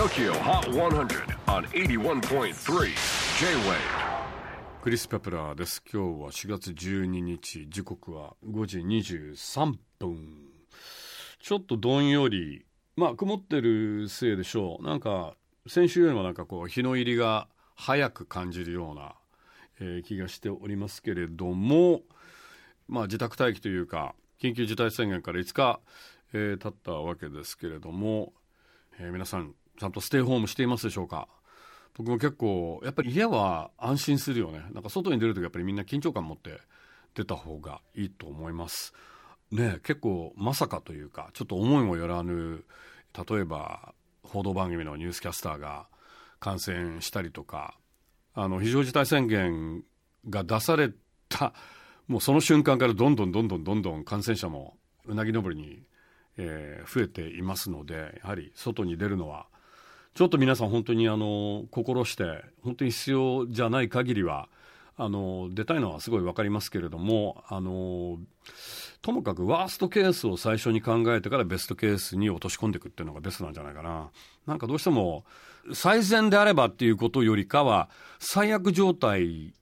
TOKYO HOT 100 on 81.3 J-WAVE クリス・ペプラーです。今日は4月12日時刻は5時23分。ちょっとどんよりまあ曇ってるせいでしょう。なんか先週よりもなんかこう日の入りが早く感じるような、えー気がしておりますけれどもまあ自宅待機というか緊急事態宣言から5日、えー経ったわけですけれども、えー皆さんちゃんとステイホームしていますでしょうか？僕も結構やっぱり家は安心するよね。なんか外に出るときやっぱりみんな緊張感持って出た方がいいと思います。ね結構まさかというかちょっと思いもよらぬ例えば報道番組のニュースキャスターが感染したりとかあの非常事態宣言が出されたもうその瞬間からどんどんどんどんどんどん感染者もうなぎ登りに、えー増えていますのでやはり外に出るのはちょっと皆さん本当にあの心して本当に必要じゃない限りはあの出たいのはすごい分かりますけれどもあのともかくワーストケースを最初に考えてからベストケースに落とし込んでいくっていうのがベストなんじゃないかな。なんかどうしても最善であればっていうことよりかは最悪状態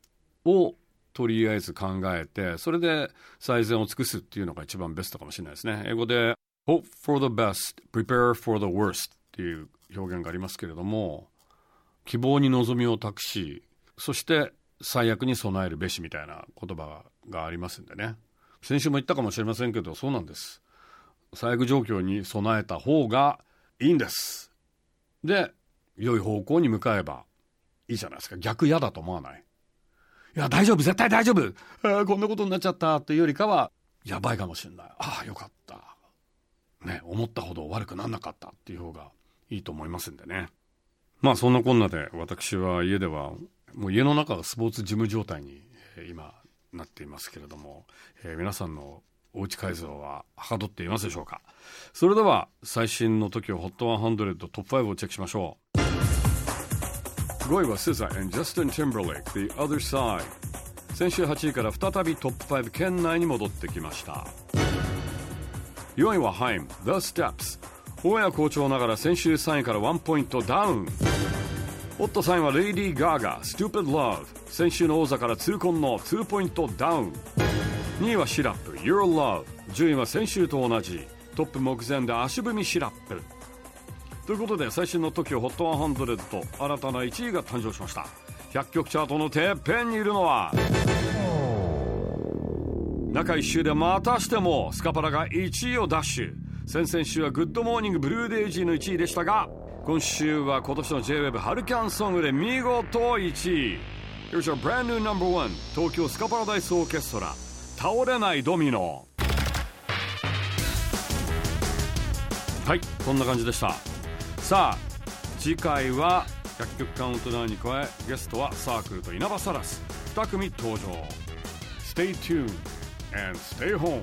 をとりあえず考えてそれで最善を尽くすっていうのが一番ベストかもしれないですね。英語で Hope for the best, prepare for the worst っていう表現がありますけれども希望に望みを託しそして最悪に備えるべしみたいな言葉がありますんでね。先週も言ったかもしれませんけどそうなんです。最悪状況に備えた方がいいんです。で良い方向に向かえばいいじゃないですか。逆嫌だと思わない。いや大丈夫。絶対大丈夫、あーこんなことになっちゃったっていうよりかはやばいかもしれない。ああよかった。ね思ったほど悪くなんなかったっていう方がいいと思いますんでね。まあそんなこんなで私は家ではもう家の中がスポーツジム状態に今なっていますけれども、えー皆さんのおうち改造ははかどっていますでしょうか。それでは最新の TOKIOHOT100 トップ5をチェックしましょう。5位は SZA and Justin Timberlake The Other Side. 先週8位から再びトップ5圏内に戻ってきました。4位は HAIM The Steps. 大谷好調ながら先週3位から1ポイントダウンオット3位はレイディー・ガーガ Stupid Love 先週の王座から痛恨の2ポイントダウン2位はシラップ Your Love 順位は先週と同じトップ目前で足踏み SIRUP ということで最新の TOKIOHOT100 と新たな1位が誕生しました100曲チャートのてっぺんにいるのは中1週でまたしてもスカパラが1位を奪取先々週は Good Morning ブルーデイジーの1位でしたが今週は今年の J-WEB ハルキャンソングで見事1位。Here's our brand new number one 東京スカパラダイスオーケストラ。倒れないドミノ。はいこんな感じでした。さあ次回は100曲カウントダウンに加えゲストはサークルと稲葉サラス。2組登場。Stay tuned and stay home